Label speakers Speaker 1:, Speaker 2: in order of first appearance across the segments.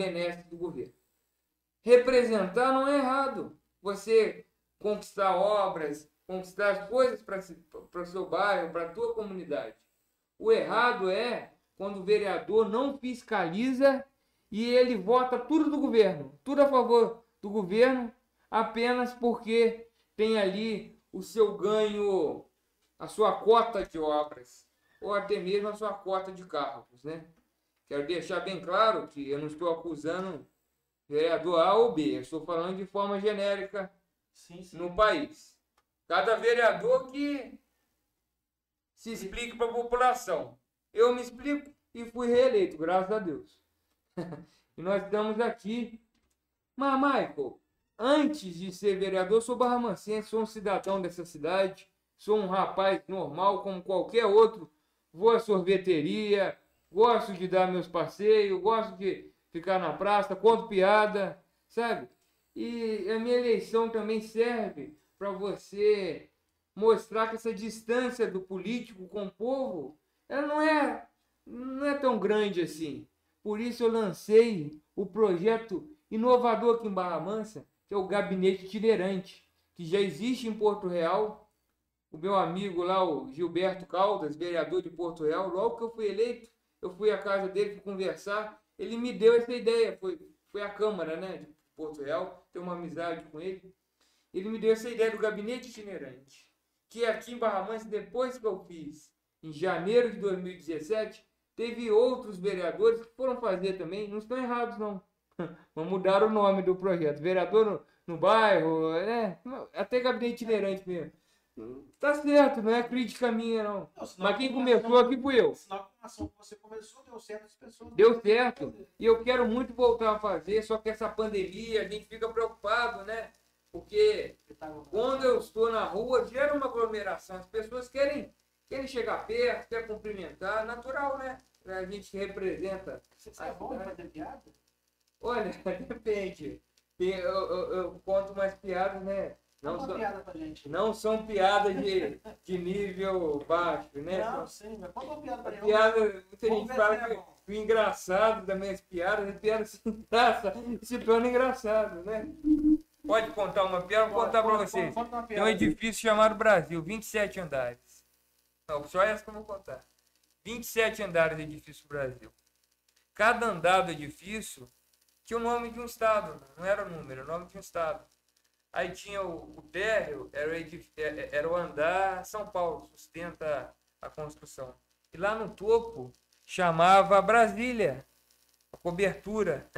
Speaker 1: benesses do governo. Representar não é errado. Você conquistar obras, conquistar as coisas para o seu bairro, para a tua comunidade. O errado é quando o vereador não fiscaliza e ele vota tudo do governo, tudo a favor do governo, apenas porque tem ali o seu ganho, a sua cota de obras, ou até mesmo a sua cota de carros, né? Quero deixar bem claro que eu não estou acusando vereador A ou B, eu estou falando de forma genérica sim, sim. no país. Cada vereador que se explique para a população. Eu me explico e fui reeleito, graças a Deus. e nós estamos aqui. Mas, Michael, antes de ser vereador, sou barramancense, sou um cidadão dessa cidade, sou um rapaz normal como qualquer outro. Vou à sorveteria, gosto de dar meus passeios, gosto de ficar na praça, conto piada, sabe? E a minha eleição também serve para você mostrar que essa distância do político com o povo, ela não é não é tão grande assim. Por isso eu lancei o projeto inovador aqui em Barra Mansa, que é o gabinete itinerante, que já existe em Porto Real. O meu amigo lá, o Gilberto Caldas, vereador de Porto Real, logo que eu fui eleito, eu fui à casa dele para conversar, ele me deu essa ideia, foi, foi a Câmara né, de Porto Real, tenho uma amizade com ele. Ele me deu essa ideia do gabinete itinerante, que aqui em Barra Mansa, depois que eu fiz, em janeiro de 2017, Teve outros vereadores que foram fazer também, não estão errados não. Vamos mudar o nome do projeto. Vereador no, no bairro, é, até gabinete itinerante mesmo. Tá certo, não é crítica minha, não. não Mas quem começou aqui fui eu.
Speaker 2: Que a ação que você começou deu certo, as pessoas.
Speaker 1: Deu certo. E eu quero muito voltar a fazer, só que essa pandemia, a gente fica preocupado, né? Porque quando eu estou na rua, gera uma aglomeração. As pessoas querem, querem chegar perto, querem cumprimentar, natural, né? a gente representa.
Speaker 2: Você é bom fazer piada?
Speaker 1: Olha, depende. Eu, eu, eu, conto umas piadas, né?
Speaker 2: Não são, piada pra gente.
Speaker 1: não são piadas de, de nível baixo, né?
Speaker 2: Não, sim, mas conta uma piada pra gente.
Speaker 1: Piada, muita gente fala é que o engraçado das minhas piadas, as piadas se, engraça, se torna engraçado, né? Pode contar uma piada, vou contar para vocês. Tem um edifício chamado Brasil, 27 andares. Não, só essa que eu vou contar. 27 andares de edifício Brasil. Cada andar do edifício tinha o nome de um estado, não era o número, era o nome de um estado. Aí tinha o, o térreo, era o, é, é, era o andar São Paulo, sustenta a construção. E lá no topo chamava Brasília, a cobertura.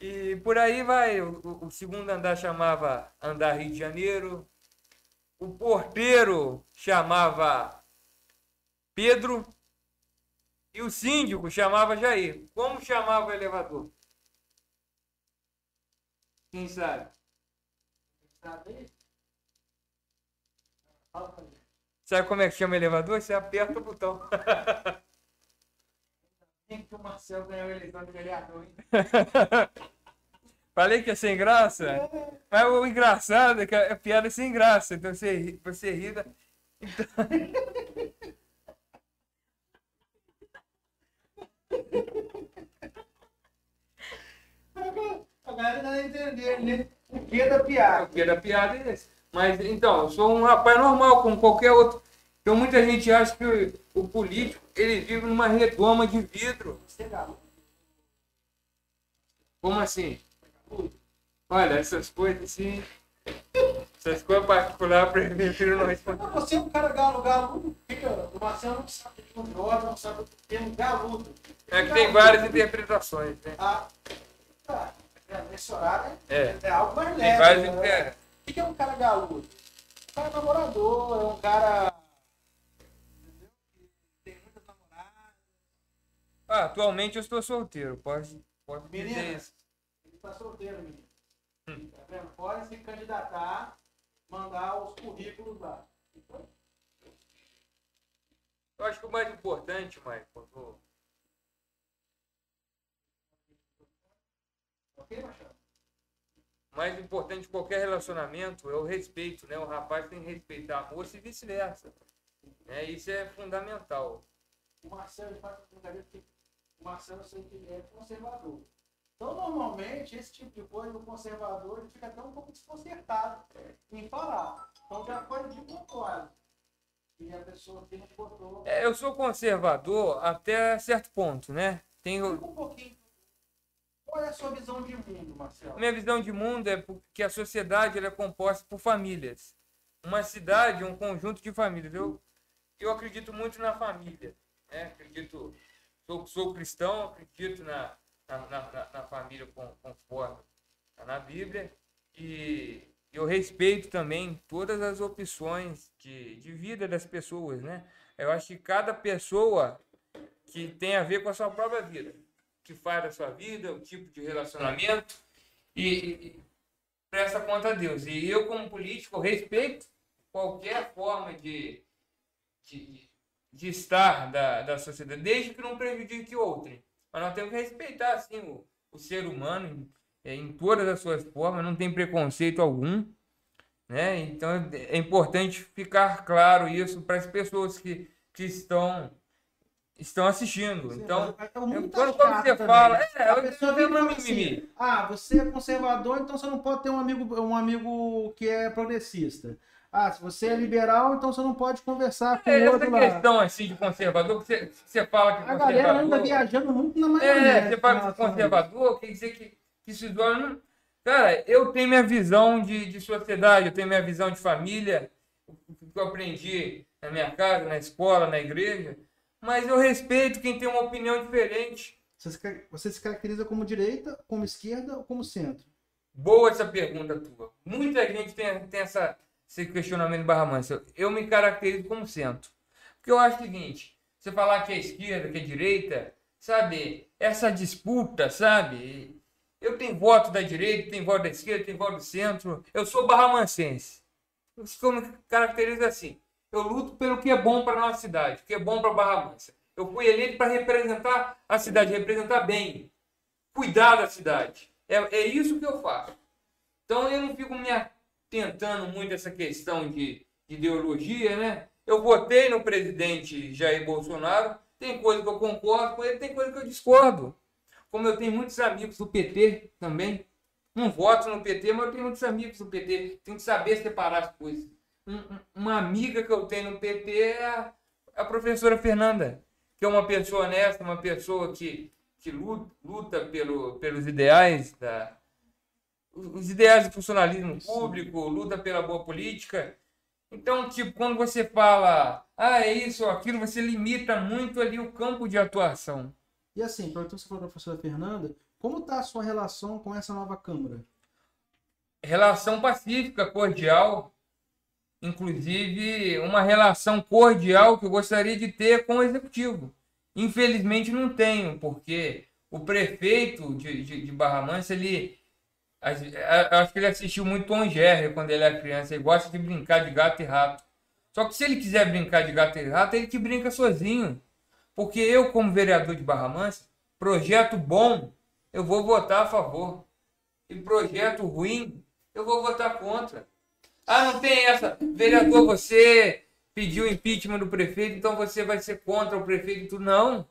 Speaker 1: E por aí vai. O, o segundo andar chamava Andar Rio de Janeiro. O porteiro chamava Pedro. E o síndico chamava Jair. Como chamava o elevador? Quem sabe? Sabe como é que chama o elevador? Você aperta o botão.
Speaker 2: Tem que o Marcel ganhou a eleição de vereador, hein?
Speaker 1: Falei que ia ser graça? Mas o engraçado é que a piada é sem graça. Então você, você ri. Então...
Speaker 2: A galera não entender, né? O que é da piada? O
Speaker 1: que é da piada é esse. Mas então, eu sou um rapaz normal, como qualquer outro. Então muita gente acha que o, político ele vive numa redoma de vidro. Como assim? Olha, essas coisas assim. Essas coisas particulares, prefiro não responder.
Speaker 2: Você é um cara galo, galo. Fica, o Marcelo não sabe de um Jorge, não sabe o termo galudo.
Speaker 1: É que tem várias interpretações, né?
Speaker 2: Ah, tá. Nesse horário
Speaker 1: é,
Speaker 2: é algo mais leve.
Speaker 1: Né?
Speaker 2: O que é um cara galudo? Um cara namorador, é um cara. Entendeu? Tem muitas namoradas.
Speaker 1: Ah, atualmente eu estou solteiro, pode, pode
Speaker 2: Menina, dizer. Ele está solteiro, menino. Hum. Tá vendo? Pode se candidatar, mandar os currículos lá.
Speaker 1: Eu acho que o mais importante, do...
Speaker 2: Ok, Machado?
Speaker 1: O mais importante de qualquer relacionamento é o respeito, né? O rapaz tem que respeitar a moça e vice-versa. É, isso é fundamental.
Speaker 2: O Marcelo faz brincadeira porque o Marcelo eu sei que ele é conservador. Então, normalmente, esse tipo de coisa, o conservador ele fica até um pouco desconcertado em falar. Então, já foi de propósito. E a pessoa que não botou.
Speaker 1: É, eu sou conservador até certo ponto, né? Tenho,
Speaker 2: Fica um pouquinho. Qual é a sua visão de mundo, Marcelo?
Speaker 1: Minha visão de mundo é que a sociedade é composta por famílias. Uma cidade um conjunto de famílias. Eu, eu acredito muito na família. Né? Acredito, sou, sou cristão, acredito na, na, na, na família conforme está na Bíblia. E eu respeito também todas as opções de, de vida das pessoas. Né? Eu acho que cada pessoa que tem a ver com a sua própria vida que faz da sua vida, o tipo de relacionamento e, e, presta conta a Deus. E eu, como político, respeito qualquer forma de, de, de estar da, da sociedade, desde que não prejudique outro. Mas nós temos que respeitar, assim, o, o ser humano em, em todas as suas formas, não tem preconceito algum. Né? Então é importante ficar claro isso para as pessoas que, que estão estão assistindo. Sim, então, é quando, quando você também. fala, é,
Speaker 2: a pessoa vem pra assim, ah, você é conservador, então você não pode ter um amigo, um amigo que é progressista. Ah, se você é liberal, então você não pode conversar com
Speaker 1: é,
Speaker 2: outro
Speaker 1: essa questão assim de conservador, você, você fala que
Speaker 2: a galera anda viajando muito na maioria.
Speaker 1: É, você fala que conservador, quer dizer que, que se doa. Cara, eu tenho minha visão de, de sociedade, eu tenho minha visão de família, o que eu aprendi na minha casa, na escola, na igreja mas eu respeito quem tem uma opinião diferente.
Speaker 2: Você se caracteriza como direita, como esquerda ou como centro?
Speaker 1: Boa essa pergunta tua. Muita gente tem, tem essa, esse questionamento Barra Mansa. Eu me caracterizo como centro. Porque eu acho o seguinte, você falar que é esquerda, que é direita, sabe, essa disputa, sabe, eu tenho voto da direita, tenho voto da esquerda, tenho voto do centro, eu sou barramancense. Eu me caracterizo assim. Eu luto pelo que é bom para nossa cidade, o que é bom para Barra Mansa. Eu fui eleito para representar a cidade, representar bem, cuidar da cidade. É, é isso que eu faço. Então eu não fico me atentando muito essa questão de, de ideologia, né? Eu votei no presidente Jair Bolsonaro, tem coisa que eu concordo com ele, tem coisa que eu discordo. Como eu tenho muitos amigos do PT também. Não voto no PT, mas eu tenho muitos amigos do PT. Tenho que saber separar as coisas uma amiga que eu tenho no PT é a, a, professora Fernanda, que é uma pessoa honesta, uma pessoa que, que luta, luta pelo, pelos ideais da os ideais do funcionalismo público, luta pela boa política. Então, tipo, quando você fala, ah, é isso ou aquilo, você limita muito ali o campo de atuação.
Speaker 2: E assim, para você falou da professora Fernanda, como está a sua relação com essa nova Câmara?
Speaker 1: Relação pacífica, cordial inclusive, uma relação cordial que eu gostaria de ter com o executivo. Infelizmente não tenho, porque o prefeito de, de, de Barra Mansa, ele. Acho que ele assistiu muito Tom Jerry quando ele era criança. Ele gosta de brincar de gato e rato. Só que se ele quiser brincar de gato e rato, ele que brinca sozinho. Porque eu, como vereador de Barra Mansa, projeto bom, eu vou votar a favor. E projeto ruim, eu vou votar contra. Ah, não tem essa. Vereador, você pediu impeachment do prefeito, então você vai ser contra o prefeito. Não.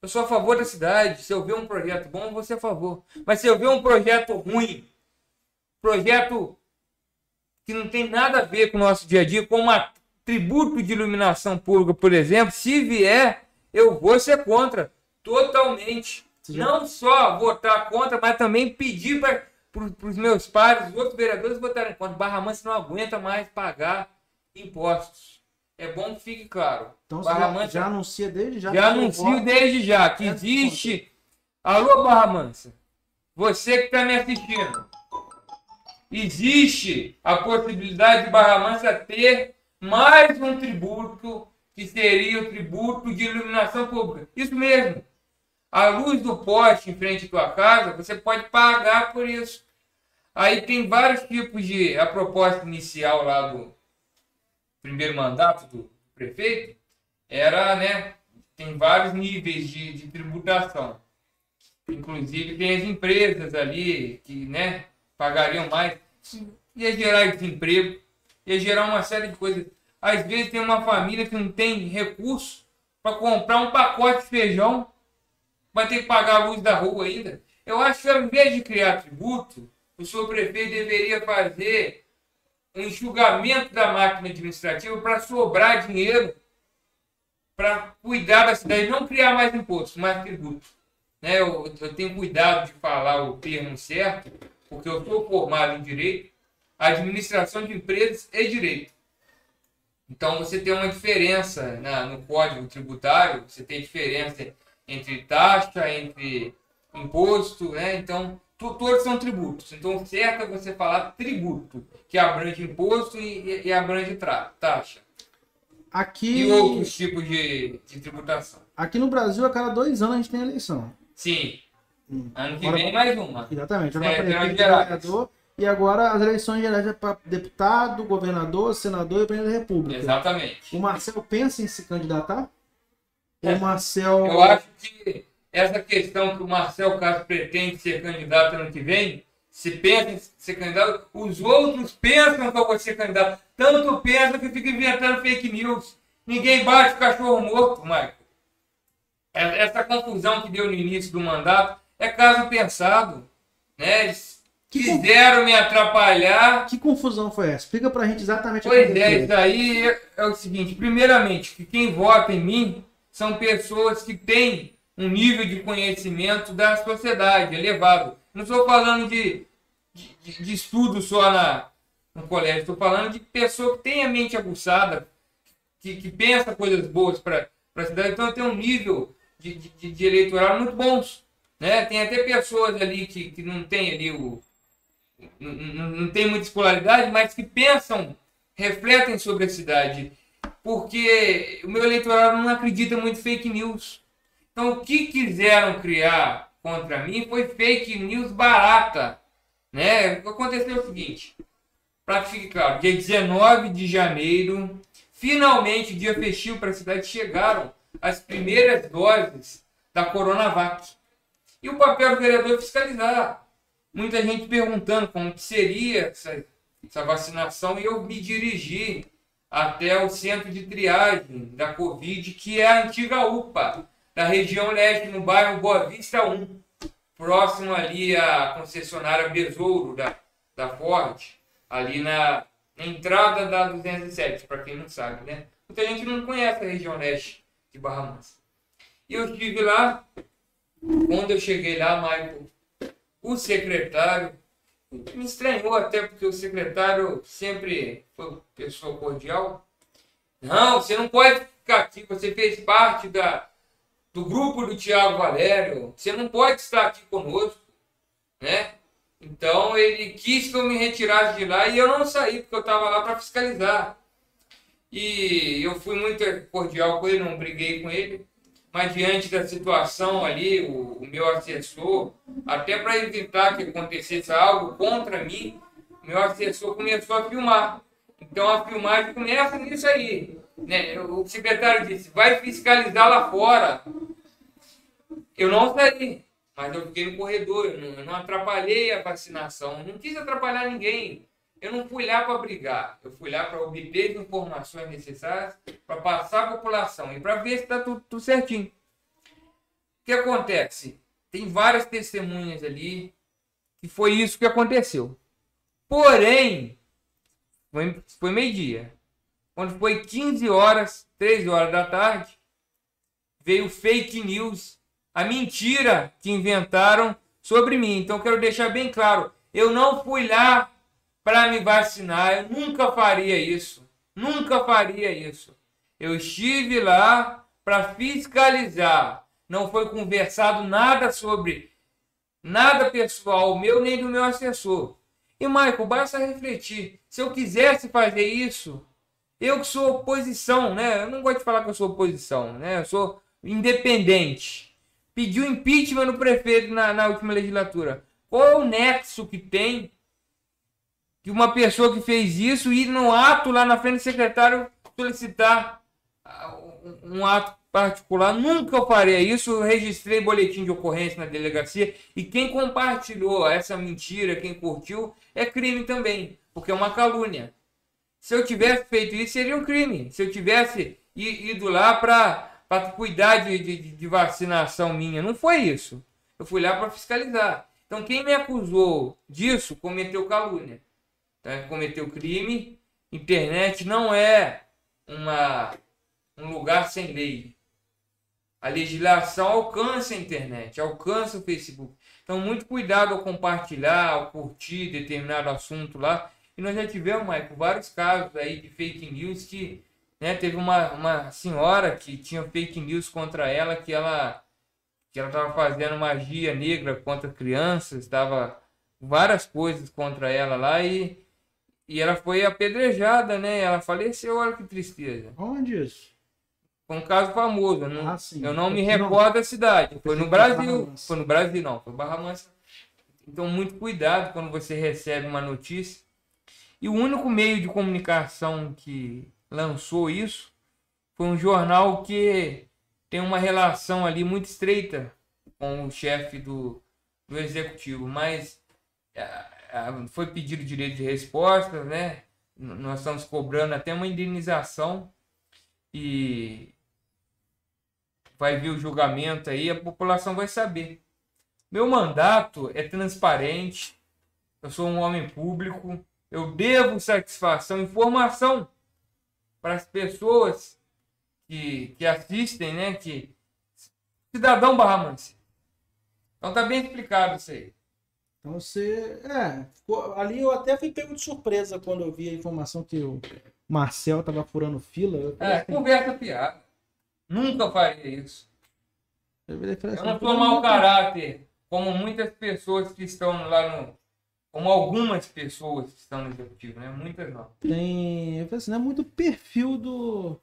Speaker 1: Eu sou a favor da cidade. Se eu ver um projeto bom, você é a favor. Mas se eu ver um projeto ruim, projeto que não tem nada a ver com o nosso dia a dia, como um tributo de iluminação pública, por exemplo, se vier, eu vou ser contra. Totalmente. Não só votar contra, mas também pedir para para os meus pares, os outros vereadores votarem contra. Barra Mansa não aguenta mais pagar impostos. É bom que fique claro.
Speaker 2: Então Barra Mansa, já anuncia desde já.
Speaker 1: Já anuncio desde já que existe. Alô, Barra Mansa. Você que está me assistindo. Existe a possibilidade de Barra Mansa ter mais um tributo que seria o tributo de iluminação pública. Isso mesmo. A luz do poste em frente à tua casa, você pode pagar por isso. Aí tem vários tipos de. A proposta inicial lá do primeiro mandato do prefeito era, né? Tem vários níveis de, de tributação. Inclusive tem as empresas ali que, né, pagariam mais. Ia gerar desemprego, ia gerar uma série de coisas. Às vezes tem uma família que não tem recurso para comprar um pacote de feijão vai ter que pagar a luz da rua ainda. Eu acho que ao invés de criar tributo, o senhor prefeito deveria fazer um enxugamento da máquina administrativa para sobrar dinheiro para cuidar da cidade, não criar mais impostos, mais tributos. Né? Eu, eu, tenho cuidado de falar o termo certo, porque eu sou formado em direito, administração de empresas e direito. Então você tem uma diferença na, no código tributário, você tem diferença entre taxa, entre imposto, né? Então todos são tributos. Então certo é você falar tributo, que abrange imposto e, e abrange taxa.
Speaker 3: Aqui...
Speaker 1: E outros tipos de, de tributação.
Speaker 3: Aqui no Brasil, a cada dois anos a gente tem eleição.
Speaker 1: Sim. Hum. Ano que agora, vem mais uma.
Speaker 3: Exatamente. Agora é, vereador, e agora as eleições gerais é para deputado, governador, senador e presidente da República.
Speaker 1: Exatamente.
Speaker 3: O Marcel pensa em se candidatar? É. O Marcel.
Speaker 1: Eu acho que essa questão que o Marcel Castro pretende ser candidato ano que vem, se pensa em ser candidato, os outros pensam que eu vou ser candidato. Tanto pensa que fica inventando fake news. Ninguém bate o cachorro morto, Michael. É, essa confusão que deu no início do mandato é caso pensado. Né? Eles que quiseram me atrapalhar.
Speaker 3: Que confusão foi essa? Explica pra gente exatamente
Speaker 1: pois o que é, isso aí é, é o seguinte: primeiramente, que quem vota em mim são pessoas que têm um nível de conhecimento da sociedade elevado. Não estou falando de, de, de estudo só na, no colégio, estou falando de pessoa que tem a mente aguçada, que, que pensa coisas boas para a cidade, então tem um nível de, de, de, eleitoral muito bons. Né? Tem até pessoas ali que, que não tem ali o. Não, não, tem muita escolaridade, mas que pensam, refletem sobre a cidade. Porque o meu eleitorado não acredita muito em fake news. Então, o que quiseram criar contra mim foi fake news barata. Né? Aconteceu o seguinte, para que fique claro, dia 19 de janeiro, finalmente, dia festivo para a cidade, chegaram as primeiras doses da Coronavac. E o papel do vereador é fiscalizar. Muita gente perguntando como que seria essa, essa vacinação e eu me dirigi até o centro de triagem da Covid, que é a antiga UPA, da região leste, no bairro Boa Vista 1, próximo ali à concessionária Besouro da, da Ford, ali na, na entrada da 207, para quem não sabe, né? Muita gente não conhece a região leste de Barra Mansa. E eu estive lá, quando eu cheguei lá, Michael, o secretário me estranhou até porque o secretário sempre foi pessoa cordial. Não, você não pode ficar aqui, você fez parte da, do grupo do Tiago Valério, você não pode estar aqui conosco, né? Então ele quis que eu me retirasse de lá e eu não saí, porque eu estava lá para fiscalizar. E eu fui muito cordial com ele, não briguei com ele. Mas diante da situação ali, o, o meu assessor, até para evitar que acontecesse algo contra mim, meu assessor começou a filmar. Então a filmagem começa nisso aí. Né? O secretário disse, vai fiscalizar lá fora. Eu não saí, mas eu fiquei no corredor, eu não, eu não atrapalhei a vacinação, não quis atrapalhar ninguém. Eu não fui lá para brigar, eu fui lá para obter informações necessárias para passar a população e para ver se está tudo, tudo certinho. O que acontece? Tem várias testemunhas ali que foi isso que aconteceu. Porém, foi, foi meio-dia. Quando foi 15 horas, 3 horas da tarde, veio fake news, a mentira que inventaram sobre mim. Então, quero deixar bem claro: eu não fui lá para me vacinar, eu nunca faria isso. Nunca faria isso. Eu estive lá para fiscalizar. Não foi conversado nada sobre nada pessoal meu nem do meu assessor. E Michael, basta refletir. Se eu quisesse fazer isso, eu que sou oposição, né? Eu não gosto de falar que eu sou oposição, né? Eu sou independente. Pediu impeachment no prefeito na, na última legislatura. Qual é o nexo que tem que uma pessoa que fez isso ir no ato lá na frente do secretário solicitar ah, um ato particular? Nunca faria isso. Eu registrei boletim de ocorrência na delegacia e quem compartilhou essa mentira, quem curtiu, é crime também, porque é uma calúnia. Se eu tivesse feito isso, seria um crime. Se eu tivesse ido lá para cuidar de, de, de, vacinação minha. Não foi isso. Eu fui lá para fiscalizar. Então, quem me acusou disso cometeu calúnia, tá? cometeu crime. Internet não é uma, um lugar sem lei. A legislação alcança a internet, alcança o Facebook. Então, muito cuidado ao compartilhar, ao curtir determinado assunto lá. E nós já tivemos, Michael, vários casos aí de fake news que né, teve uma, uma senhora que tinha fake news contra ela, que ela que ela estava fazendo magia negra contra crianças, estava várias coisas contra ela lá e, e ela foi apedrejada, né? Ela faleceu, olha que tristeza.
Speaker 3: Onde isso?
Speaker 1: Foi um caso famoso. Eu não,
Speaker 3: Ah, sim.
Speaker 1: eu não me recordo da cidade. Foi no Brasil. Foi no Brasil, não. Foi Barra Mansa. Então, muito cuidado quando você recebe uma notícia. E o único meio de comunicação que lançou isso foi um jornal que tem uma relação ali muito estreita com o chefe do, do executivo. Mas ah, foi pedido direito de resposta, né? Nós estamos cobrando até uma indenização e vai vir o julgamento aí, a população vai saber. Meu mandato é transparente, eu sou um homem público, eu devo satisfação, informação para as pessoas que, que assistem, né? Que, cidadão Barramanse. Então tá bem explicado isso aí.
Speaker 3: Então você. É, ficou- ali eu até fui pego de surpresa quando eu vi a informação que o Marcel tava furando fila.
Speaker 1: É,
Speaker 3: assim,
Speaker 1: conversa piada. Nunca faria isso.
Speaker 3: eu falei
Speaker 1: Eu
Speaker 3: assim,
Speaker 1: não sou mau caráter, como muitas pessoas que estão lá no. Como algumas pessoas que estão no executivo, né? Muitas não.
Speaker 3: Tem. Eu falei assim, não é muito perfil do.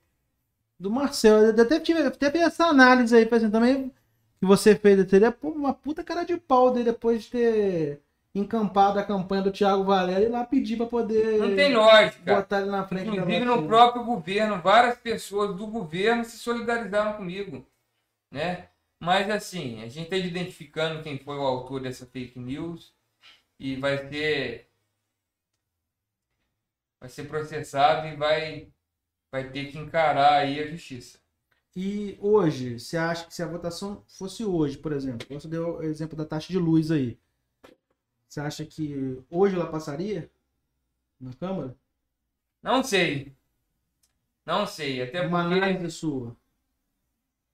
Speaker 3: Do Marcel. Eu até tive, até fiz essa análise aí, falei assim, também que você fez. Teria pô, uma puta cara de pau dele depois de ter encampado a campanha do Thiago Valério e lá pedir pra poder
Speaker 1: Não tem lógica.
Speaker 3: botar ele na frente
Speaker 1: Inclusive no próprio governo, várias pessoas do governo se solidarizaram comigo, né? Mas assim, a gente está identificando quem foi o autor dessa fake news e vai ser vai ser processado e vai vai ter que encarar aí a justiça.
Speaker 3: E hoje, você acha que se a votação fosse hoje, por exemplo, você deu o exemplo da taxa de luz aí. Você acha que hoje ela passaria na Câmara?
Speaker 1: Não sei. Não sei, até
Speaker 3: Uma
Speaker 1: porque
Speaker 3: análise sua.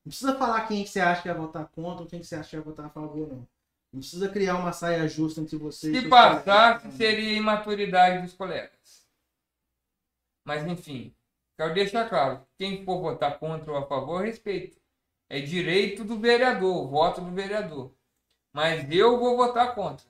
Speaker 3: Não precisa falar quem que você acha que vai votar contra ou quem que você acha que vai votar a favor, não. Não precisa criar uma saia justa entre vocês.
Speaker 1: Se passasse, seria imaturidade dos colegas. Mas, enfim, quero deixar claro: quem for votar contra ou a favor, respeito. É direito do vereador, voto do vereador. Mas eu vou votar contra.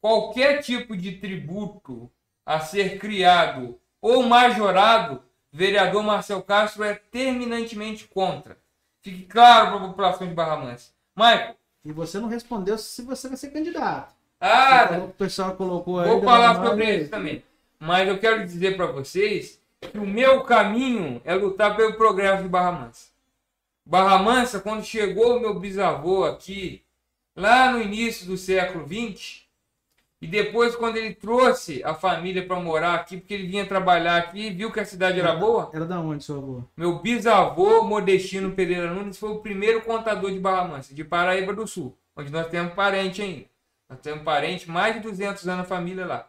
Speaker 1: Qualquer tipo de tributo a ser criado ou majorado, vereador Marcel Castro é terminantemente contra. Fique claro para a população de Barra Mansa. Michael,
Speaker 3: E você não respondeu se você vai ser candidato.
Speaker 1: ah,
Speaker 3: o pessoal colocou aí.
Speaker 1: Vou falar
Speaker 3: uma
Speaker 1: sobre isso também. Mas eu quero dizer para vocês que o meu caminho é lutar pelo progresso de Barra Mansa. Barra Mansa, quando chegou o meu bisavô aqui, lá no início do século XX, e depois quando ele trouxe a família para morar aqui, porque ele vinha trabalhar aqui e viu que a cidade era boa,
Speaker 3: Era da onde, seu avô?
Speaker 1: meu bisavô, Modestino Pereira Nunes, foi o primeiro contador de Barra Mansa, de Paraíba do Sul, onde nós temos parente ainda. Nós temos parente, mais de 200 anos a família lá.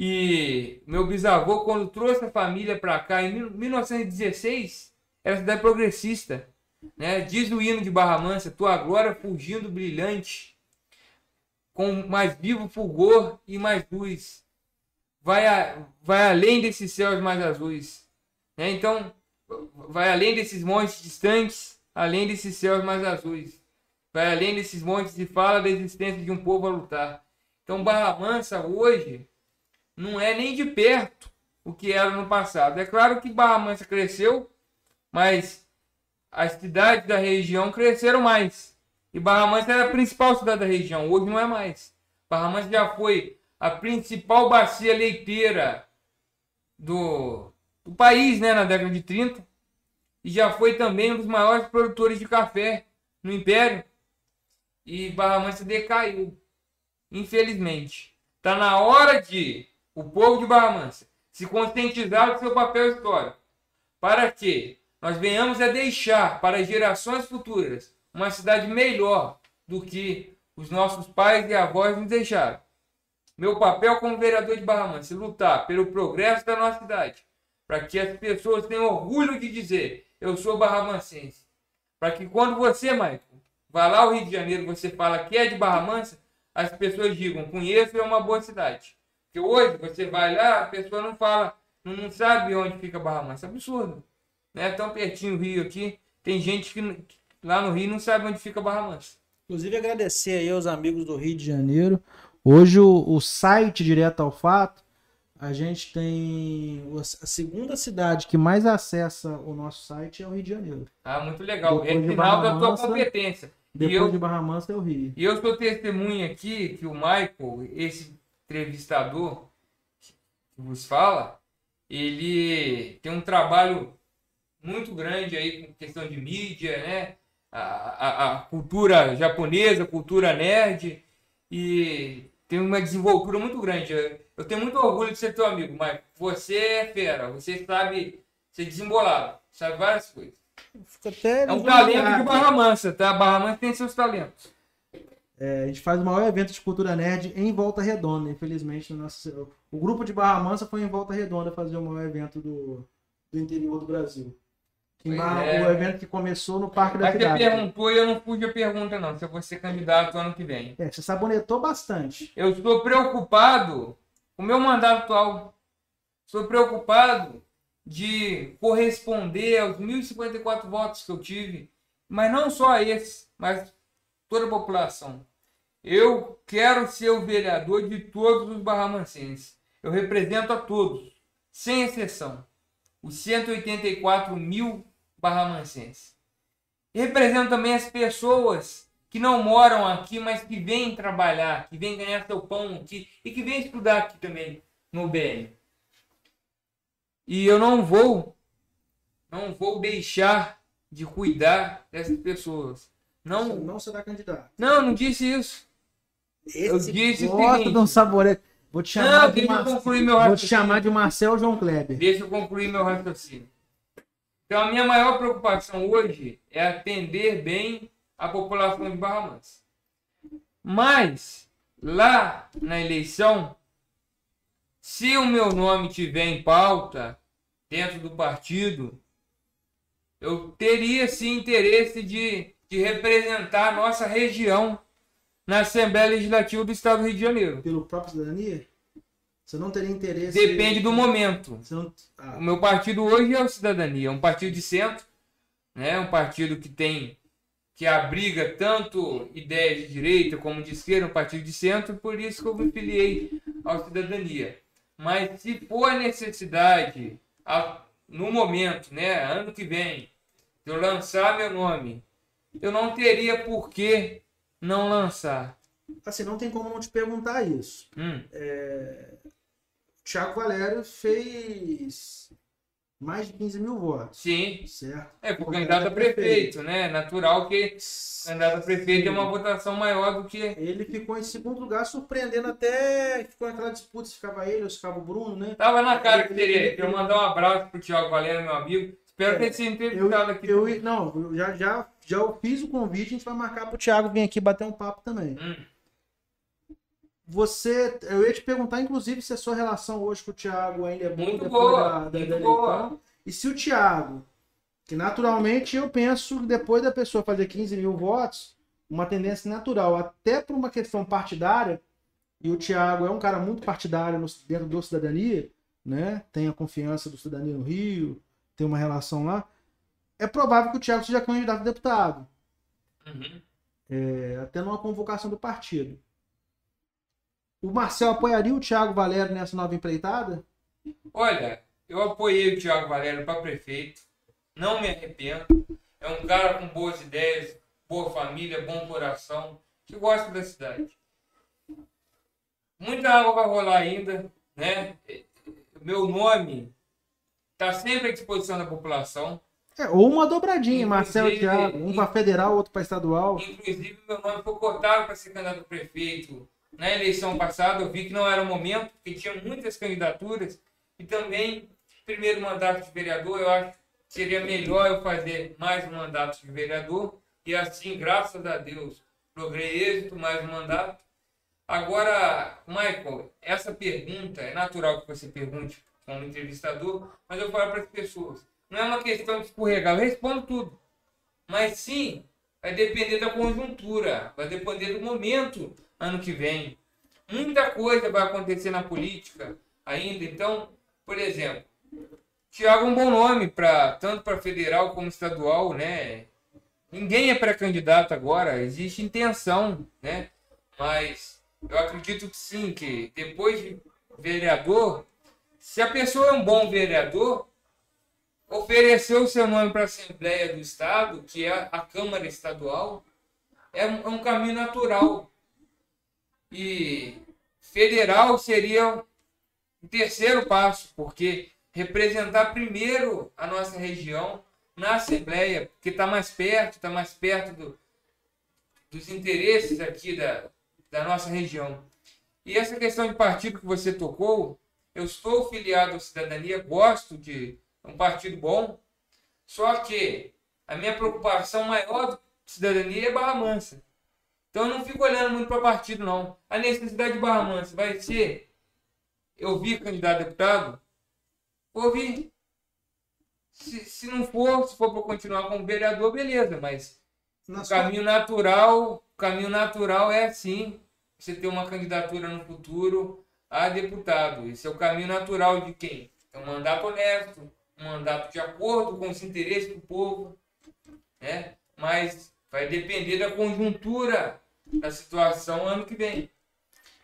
Speaker 1: E meu bisavô, quando trouxe a família para cá, em mil- 1916, era cidade progressista. Né? Diz o hino de Barra Mansa, tua glória fugindo brilhante, com mais vivo fulgor e mais luz. Vai, a- vai além desses céus mais azuis. Né? Então, vai além desses montes distantes, além desses céus mais azuis. Vai além desses montes e fala da existência de um povo a lutar. Então, Barra Mansa hoje não é nem de perto o que era no passado. É claro que Barra Mansa cresceu, mas as cidades da região cresceram mais. E Barra Mansa era a principal cidade da região, hoje não é mais. Barra Mansa já foi a principal bacia leiteira do, do país né, na década de 30 e já foi também um dos maiores produtores de café no Império. E Barra Mansa decaiu, infelizmente. Está na hora de o povo de Barra Mansa se conscientizar do seu papel histórico, para que nós venhamos a deixar para gerações futuras uma cidade melhor do que os nossos pais e avós nos deixaram. Meu papel como vereador de Barra Mansa é lutar pelo progresso da nossa cidade, para que as pessoas tenham orgulho de dizer eu sou barramansense. Para que quando você, Michael, vai lá ao Rio de Janeiro, você fala que é de Barra Mansa, as pessoas digam, conheço, é uma boa cidade. Porque hoje você vai lá, a pessoa não fala, não sabe onde fica Barra Mansa. É absurdo. Né? Tão pertinho o Rio aqui. Tem gente que lá no Rio não sabe onde fica Barra Mansa.
Speaker 3: Inclusive agradecer aí aos amigos do Rio de Janeiro. Hoje o, o site Direto ao Fato, a gente tem a segunda cidade que mais acessa o nosso site é o Rio de Janeiro.
Speaker 1: Ah, muito legal. Depois é sinal da tua competência.
Speaker 3: Depois eu, de Barra Mansa é o Rio.
Speaker 1: E eu sou testemunha aqui que o Michael, esse entrevistador que vos fala, ele tem um trabalho muito grande aí com questão de mídia, né? A, a, a cultura japonesa, cultura nerd, e tem uma desenvoltura muito grande. Eu tenho muito orgulho de ser teu amigo, mas você é fera, você sabe ser desembolado, sabe várias coisas. é um talento de Barra Mansa, tá? Barra Mansa tem seus talentos.
Speaker 3: É, a gente faz o maior evento de cultura nerd em Volta Redonda, infelizmente. No nosso, o grupo de Barra Mansa foi em Volta Redonda fazer o maior evento do, do interior do Brasil. Barra, é. O evento que começou no Parque
Speaker 1: da
Speaker 3: Cidade.
Speaker 1: Você perguntou e eu não pude a pergunta, não. Se eu vou ser candidato ano que vem.
Speaker 3: É, você sabonetou bastante.
Speaker 1: Eu estou preocupado com o meu mandato atual. Estou preocupado de corresponder aos 1.054 votos que eu tive. Mas não só a esse, mas toda a população. Eu quero ser o vereador de todos os barramancenses. Eu represento a todos, sem exceção. Os 184 mil barramancenses. Represento também as pessoas que não moram aqui, mas que vêm trabalhar, que vêm ganhar seu pão aqui e que vêm estudar aqui também no BN. E eu não vou, não vou deixar de cuidar dessas pessoas. Não,
Speaker 3: não será candidato.
Speaker 1: Não, não disse isso.
Speaker 3: Esse eu disse seguinte. de um saborete. Vou te chamar não, de Mar... concluir meu Vou te chamar de Marcel João Kleber.
Speaker 1: Deixa eu concluir meu raciocínio. Então, a minha maior preocupação hoje é atender bem a população de Barra Mansa. Mas, lá na eleição, se o meu nome tiver em pauta dentro do partido, eu teria sim interesse de, de representar a nossa região na Assembleia Legislativa do Estado do Rio de Janeiro.
Speaker 3: Pelo próprio cidadania? Você não teria interesse.
Speaker 1: Depende do momento. Não... Ah. O meu partido hoje é o Cidadania, é um partido de centro, né? Um partido que tem que abriga tanto ideias de direita como de esquerda, um partido de centro, por isso que eu me filiei ao Cidadania. Mas se for necessidade, no momento, né, ano que vem, de eu lançar meu nome, eu não teria por que não lançar.
Speaker 3: Assim, não tem como não te perguntar isso. Hum. É... Tiago Valério fez mais de 15 mil votos.
Speaker 1: Sim.
Speaker 3: Certo.
Speaker 1: É, por candidato a prefeito, prefeito, né? Natural que candidato a prefeito tem uma votação maior do que.
Speaker 3: Ele ficou em segundo lugar, surpreendendo até. Ficou naquela disputa se ficava ele ou se ficava o Bruno, né?
Speaker 1: Tava na cara que seria. Quero mandar um abraço pro Tiago Valério, meu amigo. Espero é, ter sido entrevistado aqui.
Speaker 3: Eu, não, já, já, já fiz o convite, a gente vai marcar pro Thiago vir aqui bater um papo também. Hum. Você, eu ia te perguntar, inclusive, se a sua relação hoje com o Thiago ainda é
Speaker 1: muito boa, da, da,
Speaker 3: muito da boa. E se o Thiago, que naturalmente eu penso depois da pessoa fazer 15 mil votos, uma tendência natural, até por uma questão partidária, e o Thiago é um cara muito partidário no, dentro do Cidadania, né? Tem a confiança do Cidadania no Rio, tem uma relação lá. É provável que o Thiago seja candidato a deputado. Uhum. É, até numa convocação do partido. O Marcel apoiaria o Thiago Valério nessa nova empreitada?
Speaker 1: Olha, eu apoiei o Thiago Valério para prefeito. Não me arrependo. É um cara com boas ideias, boa família, bom coração, que gosta da cidade. Muita água vai rolar ainda, né? Meu nome está sempre à disposição da população.
Speaker 3: É, ou uma dobradinha, Marcelo Thiago, um para federal, outro para estadual.
Speaker 1: Inclusive, meu nome foi cortado para ser candidato a prefeito na eleição passada, eu vi que não era o momento, porque tinha muitas candidaturas, e também, primeiro mandato de vereador, eu acho que seria melhor eu fazer mais um mandato de vereador, e assim, graças a Deus, logrei êxito, mais um mandato. Agora, Michael, essa pergunta, é natural que você pergunte como entrevistador, mas eu falo para as pessoas, não é uma questão de escorregar, eu respondo tudo. Mas sim, vai depender da conjuntura, vai depender do momento ano que vem. Muita coisa vai acontecer na política ainda, então, por exemplo, Tiago é um bom nome para tanto para federal como estadual, né? Ninguém é pré-candidato agora, existe intenção, né? Mas eu acredito que sim, que depois de vereador, se a pessoa é um bom vereador, ofereceu o seu nome para a Assembleia do Estado, que é a Câmara Estadual, é um, é um caminho natural. E federal seria o terceiro passo, porque representar primeiro a nossa região na Assembleia, que está mais perto, está mais perto do, dos interesses aqui da, da nossa região. E essa questão de partido que você tocou, eu estou filiado à cidadania, gosto de um partido bom, só que a minha preocupação maior de cidadania é Barra Mansa. Então eu não fico olhando muito para partido, não. A necessidade de Barra Mansa vai ser eu vir candidato a deputado? Vou vir. Se, se não for, se for para continuar como vereador, beleza, mas
Speaker 3: Na
Speaker 1: o caminho natural, o caminho natural é assim, você ter uma candidatura no futuro a deputado. Esse é o caminho natural de quem? É um mandato honesto, um mandato de acordo com os interesses do povo, né? Mas vai depender da conjuntura da situação ano que vem.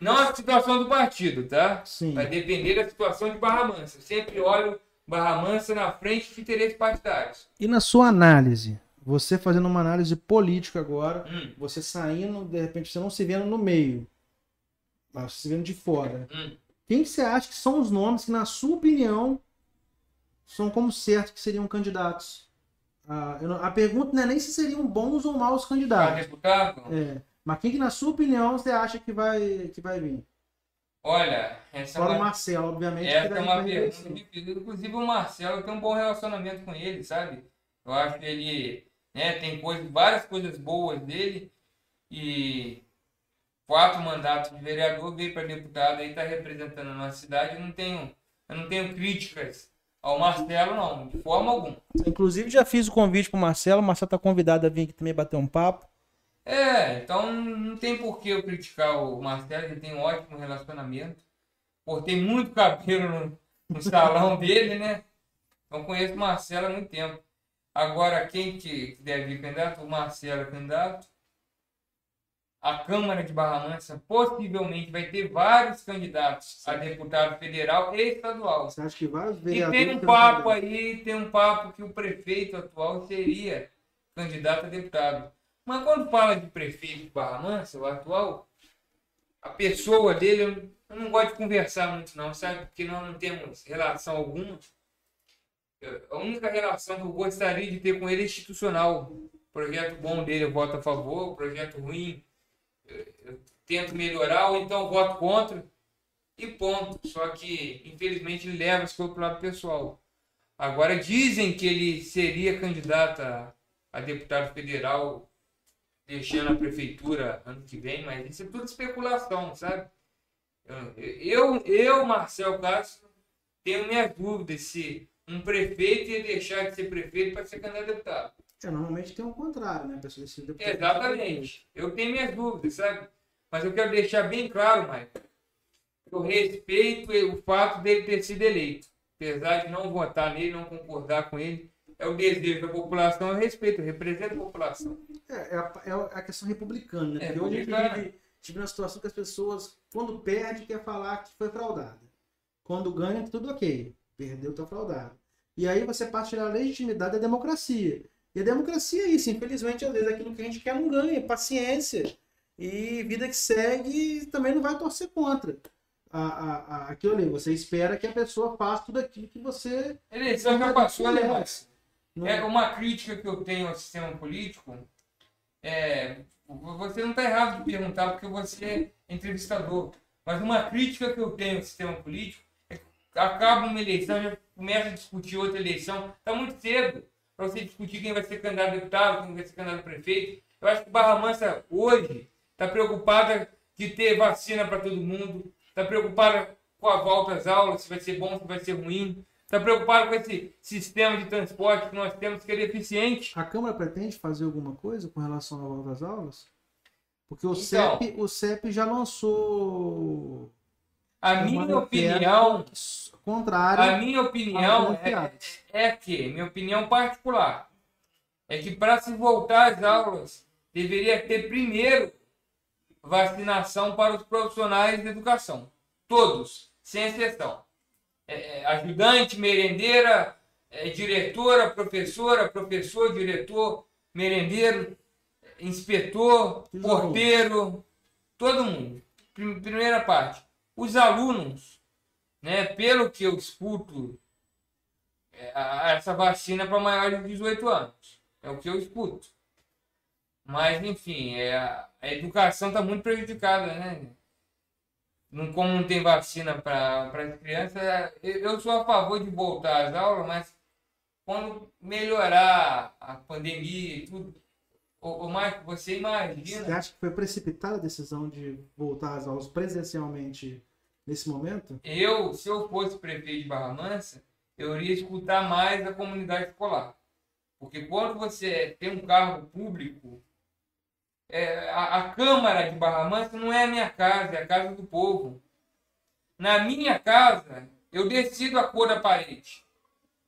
Speaker 1: Não a situação do partido, tá?
Speaker 3: Sim.
Speaker 1: Vai depender da situação de Barra Mansa. Eu sempre olho Barra Mansa na frente de interesses partidários.
Speaker 3: E na sua análise, você fazendo uma análise política agora,
Speaker 1: Hum,
Speaker 3: você saindo, de repente você não se vendo no meio, mas se vendo de fora.
Speaker 1: hum.
Speaker 3: Quem que você acha que são os nomes que, na sua opinião, são como certo que seriam candidatos? Ah, não- a pergunta não é nem se seriam bons ou maus candidatos. É, mas quem que, na sua opinião, você acha que vai, que vai vir?
Speaker 1: Olha, essa é
Speaker 3: Fora o
Speaker 1: uma,
Speaker 3: Marcelo, obviamente.
Speaker 1: essa é uma pergunta difícil. Inclusive o Marcelo tem um bom relacionamento com ele, sabe? Eu acho que ele né, tem coisas, várias coisas boas dele e quatro mandatos de vereador, veio para deputado aí, está representando a nossa cidade. Eu não tenho, eu não tenho críticas ao Marcelo, não, de forma alguma.
Speaker 3: Inclusive, já fiz o convite pro Marcelo. O Marcelo tá convidado a vir aqui também bater um papo.
Speaker 1: É, então não tem por que eu criticar o Marcelo, ele tem um ótimo relacionamento. Cortei muito cabelo no, no salão dele, né? Então conheço o Marcelo há muito tempo. Agora, quem que que deve vir candidato? O Marcelo é candidato. A Câmara de Barra Mansa possivelmente vai ter vários candidatos a deputado federal e estadual.
Speaker 3: Você acha que vários
Speaker 1: E tem um papo aí, tem um papo que o prefeito atual seria candidato a deputado. Mas quando fala de prefeito de Barra Mansa, o atual, a pessoa dele, eu- não gosto de conversar muito não, sabe? Porque nós não temos relação alguma. A única relação que eu gostaria de ter com ele é institucional. Projeto bom dele eu voto a favor, projeto ruim tento melhorar ou então voto contra e ponto. Só que, infelizmente, ele leva coisas para o lado pessoal. Agora, dizem que ele seria candidato a, a deputado federal, deixando a prefeitura ano que vem, mas isso é tudo especulação, sabe? Eu, eu Marcel Castro, tenho minhas dúvidas se um prefeito ia deixar de ser prefeito para ser candidato a deputado.
Speaker 3: É, normalmente tem o contrário, né? A pessoa decide deputado.
Speaker 1: Exatamente. Eu tenho minhas dúvidas, sabe? Mas eu quero deixar bem claro, Maicon. Eu respeito o fato dele ter sido eleito. Apesar de não votar nele, não concordar com ele, é o desejo da população, eu respeito, eu represento a população.
Speaker 3: É, é a, é a questão republicana, né?
Speaker 1: É,
Speaker 3: Porque hoje a gente vive, vive uma situação que as pessoas, quando perde, quer falar que foi fraudada. Quando ganha, tudo ok. Perdeu, tá fraudado. E aí você parte da legitimidade da democracia. E a democracia é isso, infelizmente, às vezes aquilo que a gente quer não ganha, paciência. E vida que segue também não vai torcer contra. A, a, a, aquilo ali, você espera que a pessoa faça tudo aquilo que você.
Speaker 1: Eleição já passou, né, É uma crítica que eu tenho ao sistema político. É, você não está errado de perguntar porque você é entrevistador. Mas uma crítica que eu tenho ao sistema político é que acaba uma eleição, já começa a discutir outra eleição. Está muito cedo para você discutir quem vai ser candidato a deputado, quem vai ser candidato a prefeito. Eu acho que Barra Mansa hoje está preocupada de ter vacina para todo mundo, está preocupada com a volta às aulas, se vai ser bom, se vai ser ruim, está preocupada com esse sistema de transporte que nós temos que é deficiente.
Speaker 3: A Câmara pretende fazer alguma coisa com relação à volta às aulas? Porque o,
Speaker 1: Então.
Speaker 3: CEP, o CEP já lançou
Speaker 1: A minha opinião,
Speaker 3: contrária
Speaker 1: a minha opinião é,
Speaker 3: enfiadas.
Speaker 1: é que, minha opinião particular, é que para se voltar às aulas, deveria ter primeiro vacinação para os profissionais de educação. Todos, sem exceção. É, é, ajudante, merendeira, é, diretora, professora, professor, diretor, merendeiro, inspetor, porteiro, todo mundo. Prim- Primeira parte. Os alunos, né, pelo que eu escuto, é, essa vacina para maiores de 18 anos. É o que eu escuto. Mas, enfim, é, a educação está muito prejudicada, né? Não, como não tem vacina para as crianças, é, eu sou a favor de voltar às aulas, mas quando melhorar a pandemia e tudo. Ô, ô Marco, você
Speaker 3: Você
Speaker 1: imagina.
Speaker 3: acha que foi precipitada a decisão de voltar às aulas presencialmente nesse momento?
Speaker 1: Eu, se eu fosse prefeito de Barra Mansa, eu iria escutar mais a comunidade escolar. Porque quando você tem um cargo público, é, a, a Câmara de Barra Mansa não é a minha casa, é a casa do povo. Na minha casa, eu decido a cor da parede.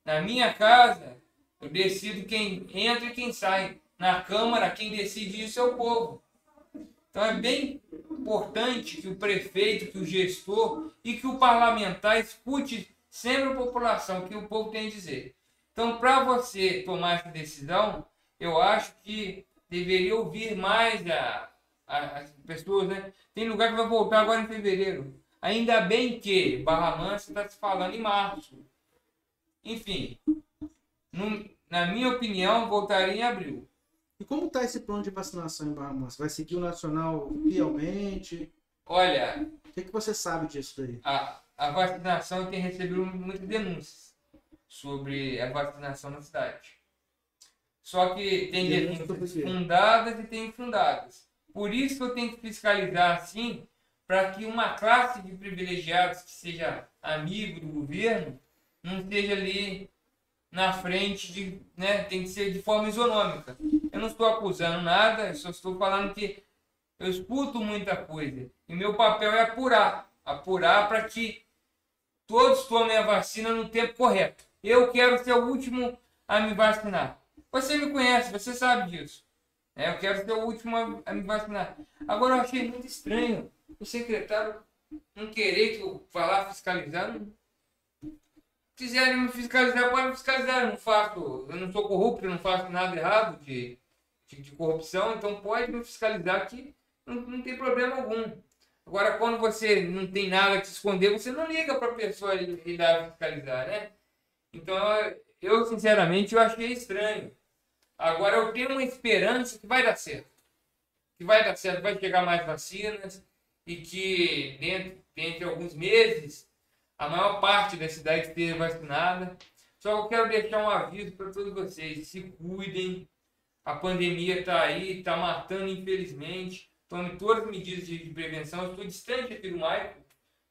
Speaker 1: Na minha casa, eu decido quem entra e quem sai. Na Câmara, quem decide isso é o povo. Então é bem importante que o prefeito, que o gestor e que o parlamentar escute sempre a população, o que o povo tem a dizer. Então, para você tomar essa decisão, eu acho que deveria ouvir mais a, a- as pessoas, né? Tem lugar que vai voltar agora em fevereiro. Ainda bem que Barra Mansa está se falando em março. Enfim, na minha opinião, voltaria em abril.
Speaker 3: E como está esse plano de vacinação em Barra Mansa? Vai seguir o nacional fielmente?
Speaker 1: Olha,
Speaker 3: O que, que você sabe disso daí?
Speaker 1: a, a vacinação tem recebido muitas denúncias sobre a vacinação na cidade. Só que tem
Speaker 3: Denúncia
Speaker 1: denúncias fundadas e tem infundadas. Por isso que eu tenho que fiscalizar assim, para que uma classe de privilegiados que seja amigo do governo não esteja ali na frente de, né, tem que ser de forma isonômica. Eu não estou acusando nada, eu só estou falando que eu escuto muita coisa. E meu papel é apurar. Apurar para que todos tomem a vacina no tempo correto. Eu quero ser o último a me vacinar. Você me conhece, você sabe disso. né? eu quero ser o último a, me vacinar. Agora eu achei muito estranho o secretário não querer que eu vá lá fiscalizar. Quiserem me fiscalizar, podem me fiscalizar. Eu não faço, eu não sou corrupto, eu não faço nada errado de, de, de corrupção, então pode me fiscalizar que não, não tem problema algum. Agora, quando você não tem nada que esconder, você não liga para a pessoa ir ir lá fiscalizar, né? Então, eu, sinceramente, eu achei estranho. Agora, eu tenho uma esperança que vai dar certo. Que vai dar certo, vai chegar mais vacinas e que dentro, dentro de alguns meses a maior parte da cidade esteja vacinada. Só que eu quero deixar um aviso para todos vocês: se cuidem. A pandemia está aí, está matando, infelizmente. Tome todas as medidas de de prevenção. Estou distante aqui do Maico,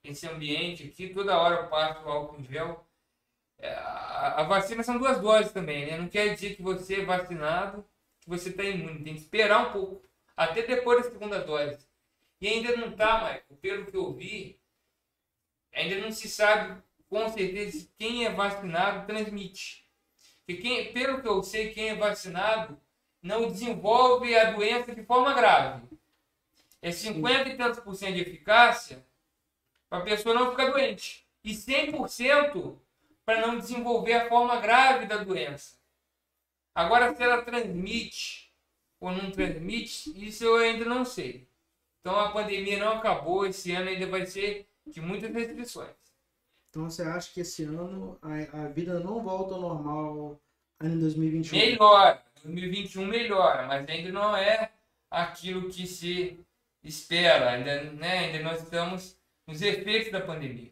Speaker 1: esse ambiente aqui. Toda hora eu passo álcool em gel. É, A, a vacina são duas doses também, né? Não quer dizer que você é vacinado, que você está imune. Tem que esperar um pouco, até depois da segunda dose. E ainda não está, Maico, pelo que eu vi, ainda não se sabe com certeza quem é vacinado transmite. Porque quem, pelo que eu sei, quem é vacinado não desenvolve a doença de forma grave. É 50 e tantos por cento de eficácia para a pessoa não ficar doente. E 100% para não desenvolver a forma grave da doença. Agora, se ela transmite ou não transmite, isso eu ainda não sei. Então a pandemia não acabou, esse ano ainda vai ser de muitas restrições.
Speaker 3: Então você acha que esse ano a, a vida não volta ao normal ainda em 2021?
Speaker 1: Melhora, 2021 melhora, mas ainda não é aquilo que se espera, ainda, né, ainda nós estamos nos efeitos da pandemia.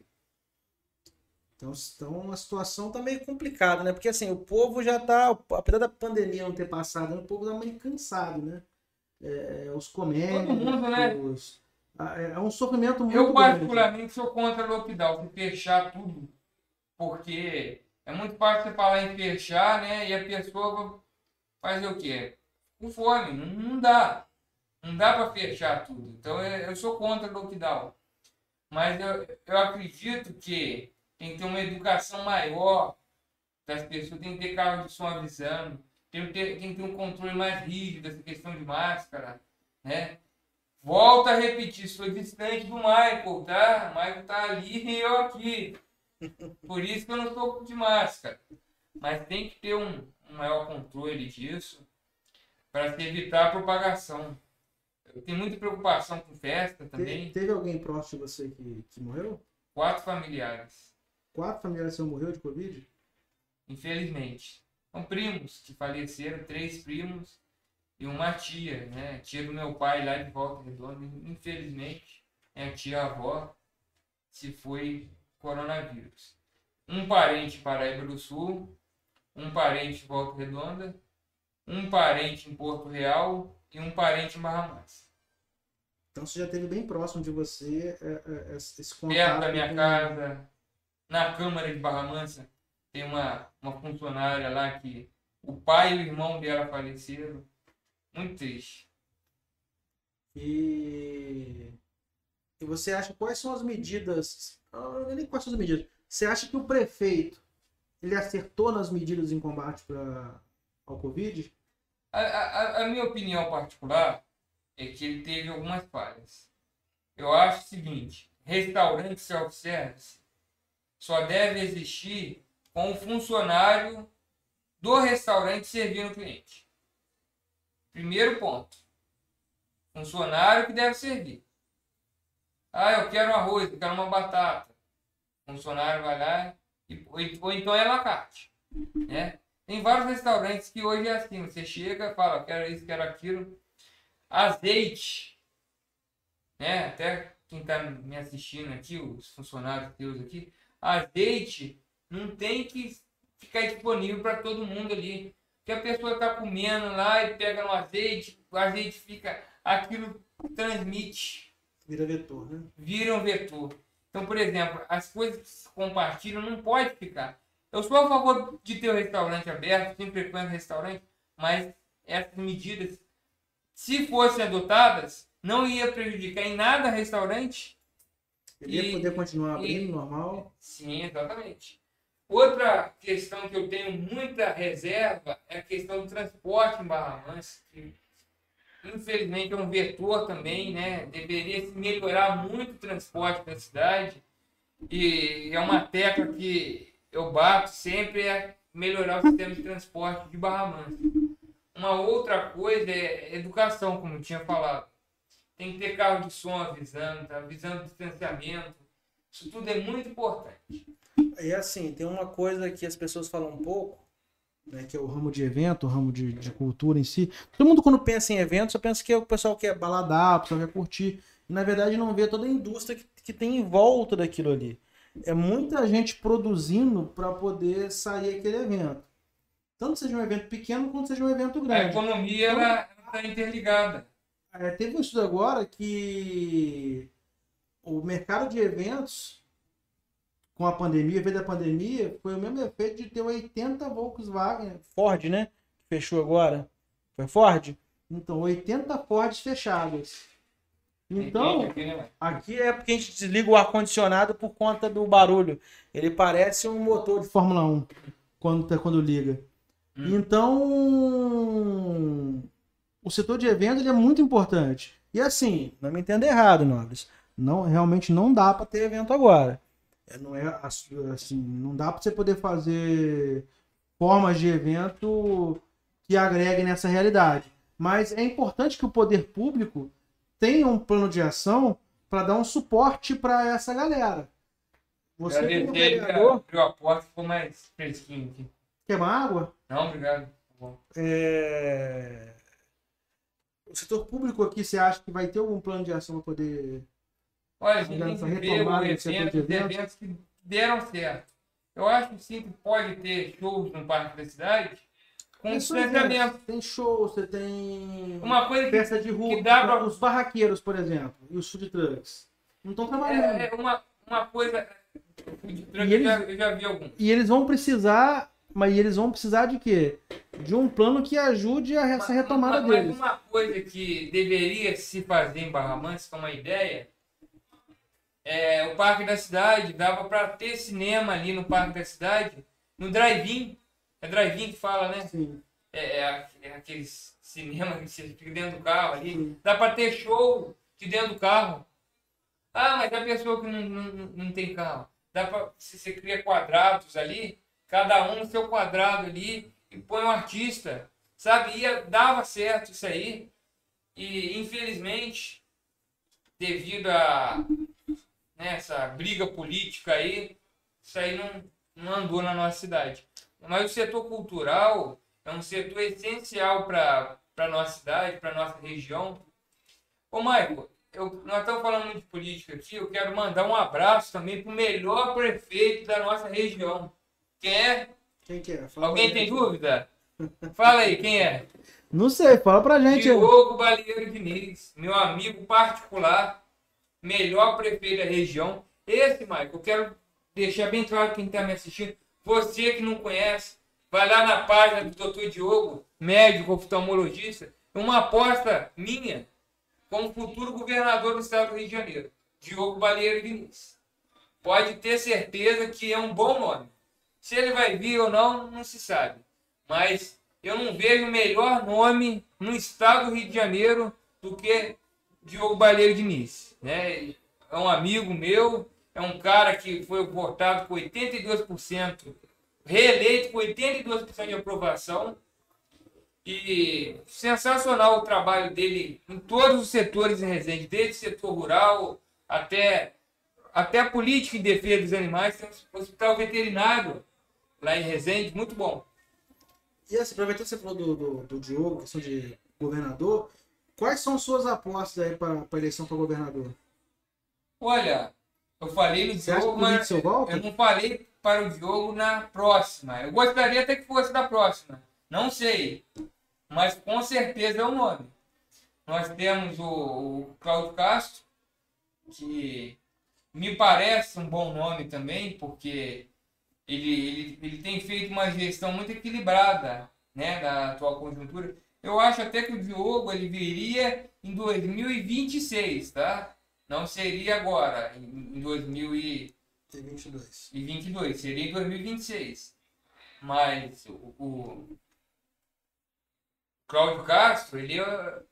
Speaker 3: Então, então a situação tá meio complicada, né? Porque assim, o povo já tá, apesar da pandemia não ter passado, o povo tá meio cansado, né? é, os comércios.
Speaker 1: Todo mundo, né?
Speaker 3: Ah, É é um sofrimento muito
Speaker 1: Eu,
Speaker 3: grande.
Speaker 1: particularmente, sou contra lockdown, de fechar tudo. Porque é muito fácil você falar em fechar, né? E a pessoa fazer o quê? Com fome. Não, não dá. Não dá para fechar tudo. Então, eu, eu sou contra lockdown. Mas eu, eu acredito que tem que ter uma educação maior das pessoas, tem que ter carro de som avisando, tem que ter, tem que ter um controle mais rígido dessa questão de máscara, né? Volto a repetir, sou distante do Michael, tá? O Michael tá ali e eu aqui. Por isso que eu não estou de máscara. Mas tem que ter um, um maior controle disso para se evitar a propagação. Tenho muita preocupação com festa também.
Speaker 3: Teve alguém próximo de você que, que morreu?
Speaker 1: Quatro familiares,
Speaker 3: Quatro familiares seus morreu de Covid?
Speaker 1: infelizmente. São primos que faleceram, três primos e uma tia, né? Tia do meu pai lá de Volta Redonda. Infelizmente, é a tia-avó se foi coronavírus. Um parente em Paraíba do Sul, um parente em Volta Redonda, um parente em Porto Real e um parente em Barra Mansa.
Speaker 3: Então você já teve bem próximo de você é, é, esse esse contato.
Speaker 1: Perto da minha
Speaker 3: com-
Speaker 1: casa, na Câmara de Barra Mansa, tem uma, uma funcionária lá que o pai e o irmão dela faleceram. Muito triste.
Speaker 3: E... e você acha quais são as medidas? ah, Nem quais são as medidas. Você acha que o prefeito ele acertou nas medidas em combate pra, ao Covid?
Speaker 1: A, a, a minha opinião particular é que ele teve algumas falhas. Eu acho o seguinte: restaurante self-service só deve existir com o funcionário do restaurante servindo o cliente. Primeiro ponto. Funcionário que deve servir. Ah, eu quero um arroz, eu quero uma batata. O funcionário vai lá ou, ou então é lacarte. Né? Tem vários restaurantes que hoje é assim, você chega, fala, quero isso, quero aquilo. Azeite, né? Até quem está me assistindo aqui, os funcionários teus aqui, azeite não tem que ficar disponível para todo mundo ali. Porque a pessoa está comendo lá e pega no azeite, o azeite fica, aquilo transmite
Speaker 3: Vira vetor, né?
Speaker 1: vira um vetor. Então, por exemplo, as coisas que se compartilham não pode ficar. Eu sou a favor de ter o restaurante aberto, sempre frequento restaurante, mas essas medidas, se fossem adotadas, não ia prejudicar em nada o restaurante.
Speaker 3: Ele ia poder continuar abrindo
Speaker 1: e-
Speaker 3: normal.
Speaker 1: Sim, exatamente. Outra questão que eu tenho muita reserva é a questão do transporte em Barra Mansa, que infelizmente é um vetor também, né? Deveria se melhorar muito o transporte da cidade. E é uma tecla que eu bato sempre é melhorar o sistema de transporte de Barra Mansa. Uma outra coisa é educação, como tinha falado. Tem que ter carro de som avisando, tá? avisando distanciamento. Isso tudo é muito importante.
Speaker 3: E assim, tem uma coisa que as pessoas falam um pouco, né, que é o ramo de evento, o ramo de, de cultura em si. Todo mundo quando pensa em evento, só pensa que é o pessoal quer baladar, o pessoal quer curtir. E, na verdade não vê toda a indústria que, que tem em volta daquilo ali. É muita gente produzindo para poder sair aquele evento. Tanto seja um evento pequeno quanto seja um evento
Speaker 1: A
Speaker 3: grande.
Speaker 1: economia ela está interligada.
Speaker 3: É, teve um estudo agora que o mercado de eventos, com a pandemia, veio da pandemia, foi o mesmo efeito de ter 80 Volkswagen. Ford, né? Que fechou agora. Foi Ford? Então, 80 Fords fechadas. Então,
Speaker 1: aqui, né,
Speaker 3: aqui é porque a gente desliga o ar-condicionado por conta do barulho. Ele parece um motor de Fórmula 1 quando, tá- quando liga.
Speaker 1: Hum.
Speaker 3: Então, o setor de eventos ele é muito importante. E assim, não me entenda errado, Nobres. Não, realmente não dá para ter evento agora. É, Não é ass- assim, não dá para você poder fazer formas de evento que agreguem nessa realidade. Mas é importante que o poder público tenha um plano de ação para dar um suporte para essa galera. Você como
Speaker 1: Agradecer que
Speaker 3: vereador,
Speaker 1: abriu a porta ficou mais fresquinho aqui.
Speaker 3: quer uma água?
Speaker 1: Não, obrigado. Tá.
Speaker 3: É, O setor público aqui, você acha que vai ter algum plano de ação para poder.
Speaker 1: Olha, a gente tem
Speaker 3: essa
Speaker 1: que ver o
Speaker 3: retomada do setor
Speaker 1: evento,
Speaker 3: de
Speaker 1: os
Speaker 3: eventos?
Speaker 1: eventos que deram certo. Eu acho sim que pode ter shows no Parque da Cidade, com
Speaker 3: eventos, Tem show, você tem
Speaker 1: Uma coisa que
Speaker 3: festa de rua.
Speaker 1: que dá pra-
Speaker 3: Os barraqueiros, por exemplo, e os food trucks. Não estão trabalhando.
Speaker 1: é, é uma, uma coisa. de tranco,
Speaker 3: E
Speaker 1: eu, já,
Speaker 3: eles-
Speaker 1: eu já vi algum.
Speaker 3: E eles vão precisar. Mas eles vão precisar de quê? De um plano que ajude a essa retomada
Speaker 1: Mas- mas
Speaker 3: deles.
Speaker 1: uma coisa que deveria se fazer em Barra Mansa, que é uma ideia, é o Parque da Cidade, dava para ter cinema ali no Parque da Cidade, no drive-in. É drive-in que fala, né?
Speaker 3: Sim.
Speaker 1: É, é, é aqueles cinemas que você fica dentro do carro ali.
Speaker 3: Sim.
Speaker 1: Dá para ter show de dentro do carro. Ah, mas a pessoa que não, não, não tem carro. Dá para se você cria quadrados ali, cada um no seu quadrado ali e põe um artista, sabe? Ia, dava certo isso aí. E infelizmente, devido a né, essa briga política aí, isso aí não, não andou na nossa cidade. Mas o setor cultural é um setor essencial para a nossa cidade, para a nossa região. Ô, eu, nós estamos falando muito de política aqui, eu quero mandar um abraço também para o melhor prefeito da nossa região. Quem é?
Speaker 3: Quem que é? Fala
Speaker 1: Alguém tem dúvida? Fala aí, quem é?
Speaker 3: Não sei, fala pra gente.
Speaker 1: Diogo Balieiro Diniz, meu amigo particular, melhor prefeito da região. Esse, Michael, eu quero deixar bem claro quem está me assistindo. Você que não conhece, vai lá na página do Dr. Diogo, médico oftalmologista, uma aposta minha como futuro governador do estado do Rio de Janeiro, Diogo Balieiro Diniz. Pode ter certeza que é um bom nome. Se ele vai vir ou não, não se sabe. Mas eu não vejo melhor nome no estado do Rio de Janeiro do que Diogo Balheiro Diniz. Né? É um amigo meu, é um cara que foi votado com 82%, reeleito com 82% de aprovação. E sensacional o trabalho dele em todos os setores em Resende, desde o setor rural até, até a política em defesa dos animais. Tem um hospital veterinário lá em Resende, muito bom.
Speaker 3: E assim, aproveitando que você falou do, do, do Diogo, questão de governador, quais são suas apostas aí para a eleição para governador?
Speaker 1: Olha, eu falei no
Speaker 3: Você
Speaker 1: Diogo, mas eu não falei para o Diogo na próxima. Eu gostaria até que fosse da próxima. Não sei. Mas com certeza é o nome. Nós temos o, o Cláudio Castro, que me parece um bom nome também, porque ele, ele, ele tem feito uma gestão muito equilibrada né, na atual conjuntura. Eu acho até que o Diogo ele viria em 2026, tá? Não seria agora, em, em 2022,
Speaker 3: Tem 22.
Speaker 1: seria em 2026. Mas o, o Cláudio Castro, ele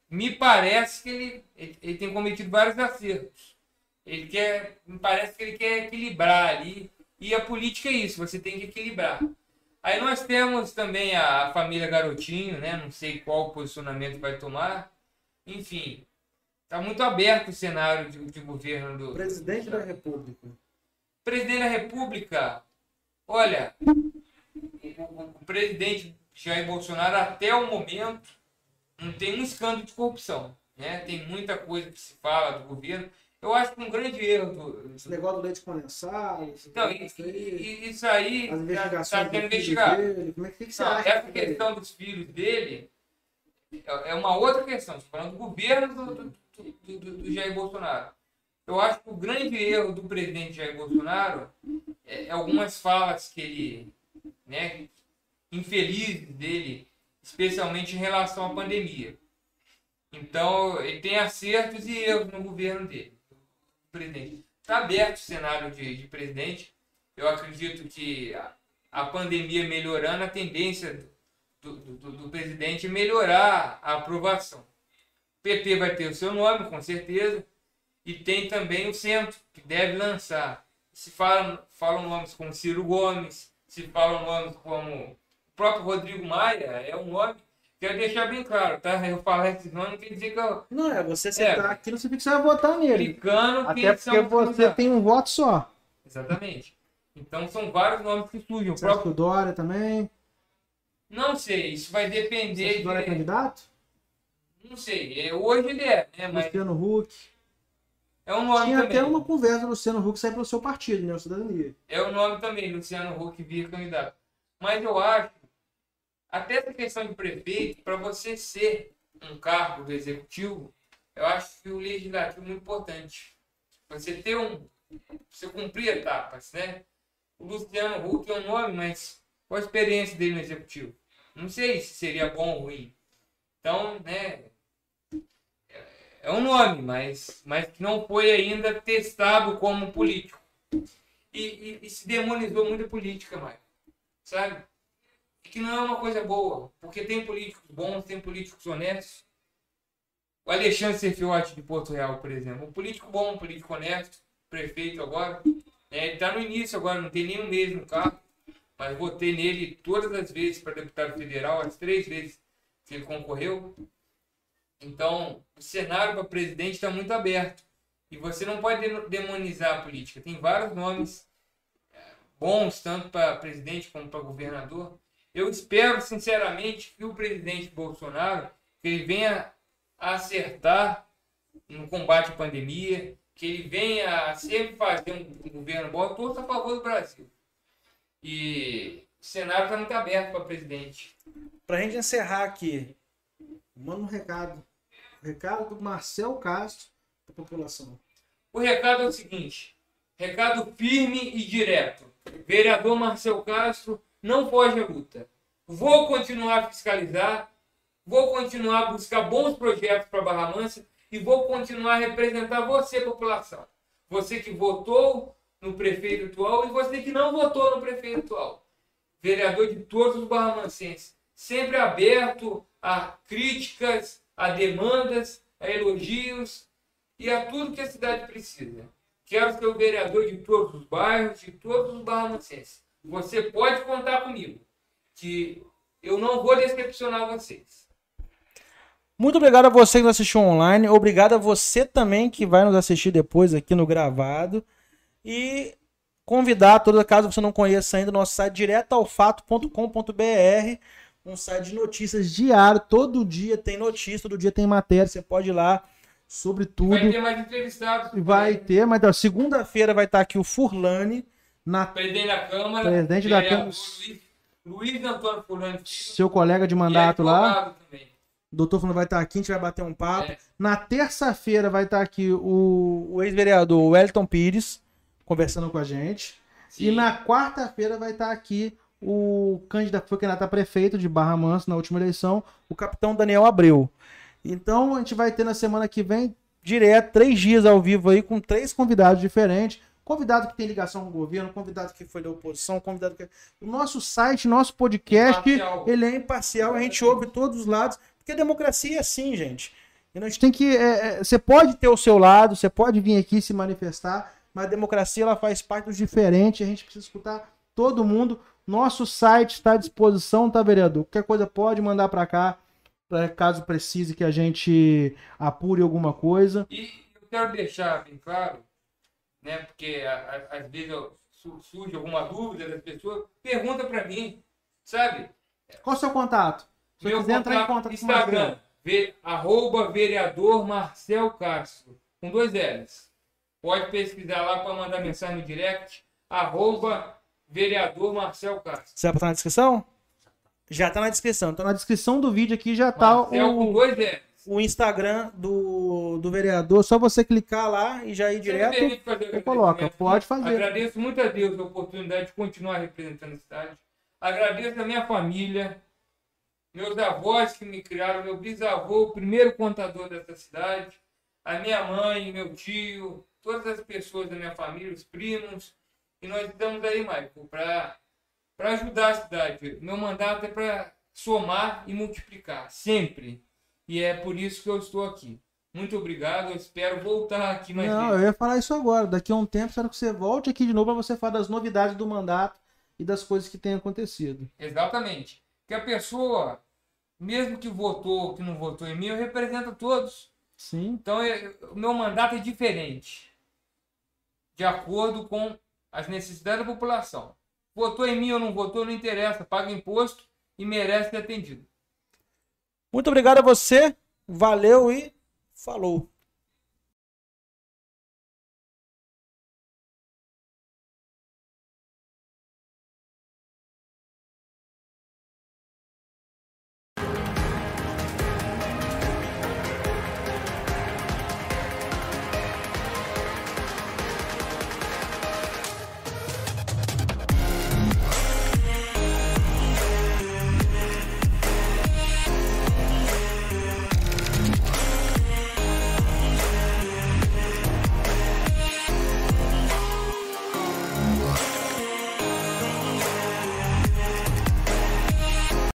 Speaker 1: me parece que ele, ele, ele tem cometido vários acertos. Ele quer, me parece que ele quer equilibrar ali. E a política é isso, você tem que equilibrar. Aí nós temos também a, a família Garotinho, né? Não sei qual posicionamento vai tomar. Enfim, está muito aberto o cenário de, de governo do
Speaker 3: Presidente da República.
Speaker 1: presidente da República, olha, o, o- o presidente Jair Bolsonaro até o momento não tem um escândalo de corrupção, né? Tem muita coisa que se fala do governo. Eu acho que um grande erro do,
Speaker 3: Esse negócio do leite condensado.
Speaker 1: então, e- e- isso aí
Speaker 3: as investigações do filho
Speaker 1: investigado.
Speaker 3: dele, como é que, que você
Speaker 1: Não,
Speaker 3: acha?
Speaker 1: essa
Speaker 3: que-
Speaker 1: questão dos filhos dele é é uma outra questão. Estou falando do governo do, do, do- do- do Jair Bolsonaro. Eu acho que o grande erro do presidente Jair Bolsonaro é, é algumas falas que ele, né, infelizes dele, especialmente em relação à pandemia. Então, ele tem acertos e erros no governo dele. Presidente. Está aberto o cenário de, de presidente. Eu acredito que a, a pandemia melhorando, a tendência do, do, do- presidente é melhorar a aprovação. O PT vai ter o seu nome, com certeza, e tem também o centro, que deve lançar. Se falam, falam nomes como Ciro Gomes, se falam nomes como o próprio Rodrigo Maia, é um nome. Quero deixar bem claro, tá? Eu falar esse nome não quer dizer que eu
Speaker 3: Não, é você
Speaker 1: É.
Speaker 3: sentar aqui, não significa que você vai votar nele.
Speaker 1: explicando
Speaker 3: Até porque você tem um voto só.
Speaker 1: Exatamente. Então são vários nomes que surgem. O
Speaker 3: Você
Speaker 1: próprio...
Speaker 3: o Dória também?
Speaker 1: Não sei, isso vai
Speaker 3: Você
Speaker 1: depender
Speaker 3: o Dória é
Speaker 1: de...
Speaker 3: candidato?
Speaker 1: Não sei, é, hoje ele é, né? Mas
Speaker 3: Luciano Huck.
Speaker 1: é um nome
Speaker 3: Tinha
Speaker 1: também.
Speaker 3: até uma conversa do Luciano Huck sair pelo seu partido, né? O Cidadania.
Speaker 1: É o nome também, Luciano Huck vir candidato. Mas eu acho, até essa questão de prefeito, para você ser um cargo do executivo, eu acho que o legislativo é muito importante. Você ter um. Você cumprir etapas, né? O Luciano Huck é um nome, mas qual a experiência dele no executivo? Não sei se seria bom ou ruim. Então, né? É um nome, mas, mas que não foi ainda testado como político. E, e, e se demonizou muito a política, Maio. Sabe? Que não é uma coisa boa, porque tem políticos bons, tem políticos honestos. O Alexandre Serfiotti de Porto Real, por exemplo, um político bom, um político honesto, prefeito agora. É, ele está no início agora, não tem nenhum mês no carro, mas votei nele todas as vezes para deputado federal, as três vezes que ele concorreu. Então, o cenário para presidente está muito aberto. E você não pode demonizar a política. Tem vários nomes é, bons, tanto para presidente como para governador. Eu espero, sinceramente, que o presidente Bolsonaro que ele venha acertar no combate à pandemia, que ele venha sempre fazer um, governo bom. Todos a favor do Brasil. E o cenário está muito aberto para presidente.
Speaker 3: Para a gente encerrar aqui, manda um recado. recado do Marcel Castro para a população.
Speaker 1: O recado é o seguinte: recado firme e direto. Vereador Marcel Castro não foge à luta. Vou continuar a fiscalizar, vou continuar a buscar bons projetos para Barra Mansa e vou continuar a representar você, população. Você que votou no prefeito atual e você que não votou no prefeito atual. Vereador de todos os barramancenses. Sempre aberto a críticas, a demandas, a elogios e a tudo que a cidade precisa. Quero ser o vereador de todos os bairros, de todos os barramancenses. Você pode contar comigo, que eu não vou decepcionar vocês.
Speaker 3: Muito obrigado a você que nos assistiu online. Obrigado a você também que vai nos assistir depois aqui no gravado. E convidar toda caso você não conheça ainda, nosso site diretoalfato.com.br, um site de notícias diário, todo dia tem notícia, todo dia tem matéria, você pode ir lá sobre tudo. Vai
Speaker 1: ter mais entrevistados.
Speaker 3: Vai ter, mas segunda-feira vai estar aqui o Furlane,
Speaker 1: na... Presidente da Câmara.
Speaker 3: Presidente da Câmara.
Speaker 1: Luiz, Luiz Antônio Fulano
Speaker 3: Seu colega de mandato lá. Também. O doutor Fulano vai estar aqui, a gente vai bater um papo. É. Na terça-feira vai estar aqui o, o ex-vereador Wellington Pires, conversando com a gente. Sim. E na quarta-feira vai estar aqui o candidato foi candidato a prefeito de Barra Mansa na última eleição, o capitão Daniel Abreu. Então a gente vai ter na semana que vem direto três dias ao vivo aí com três convidados diferentes convidado que tem ligação com o governo, convidado que foi da oposição, convidado que. O nosso site, nosso podcast, imparcial. ele é imparcial, a gente ouve todos os lados, porque a democracia é assim, gente. E a gente tem que. É, é, você pode ter o seu lado, você pode vir aqui se manifestar, mas a democracia ela faz parte dos diferentes, a gente precisa escutar todo mundo. Nosso site está à disposição, tá, vereador? Qualquer coisa pode mandar para cá, caso precise que a gente apure alguma coisa.
Speaker 1: E eu quero deixar bem claro né? Porque às vezes surge alguma dúvida das pessoas, pergunta para mim, sabe?
Speaker 3: Qual o seu contato?
Speaker 1: Se Meu quiser entrar em contato Instagram, ve, arroba vereador Marcel Castro, com dois L's. Pode pesquisar lá para mandar mensagem no direct, arroba vereador Marcel Castro.
Speaker 3: Você vai botar na descrição? Já está na descrição. Então na descrição do vídeo aqui já está o...
Speaker 1: com dois L's
Speaker 3: o Instagram do, do vereador, só você clicar lá e já ir direto e coloca. Pode fazer.
Speaker 1: Agradeço muito a Deus a oportunidade de continuar representando a cidade. Agradeço a minha família, meus avós que me criaram, meu bisavô, o primeiro contador dessa cidade, a minha mãe, meu tio, todas as pessoas da minha família, os primos. E nós estamos aí, Michael, para ajudar a cidade. Meu mandato é para somar e multiplicar, sempre. E é por isso que eu estou aqui. Muito obrigado, eu espero voltar aqui mais
Speaker 3: Não, vezes. eu ia falar isso agora. Daqui a um tempo, espero que você volte aqui de novo para você falar das novidades do mandato e das coisas que têm acontecido.
Speaker 1: Exatamente. Que a pessoa, mesmo que votou ou que não votou em mim, eu represento todos.
Speaker 3: Sim.
Speaker 1: Então, o meu mandato é diferente. De acordo com as necessidades da população. Votou em mim ou não votou, não interessa. Paga imposto e merece ser atendido.
Speaker 3: Muito obrigado a você, valeu e falou.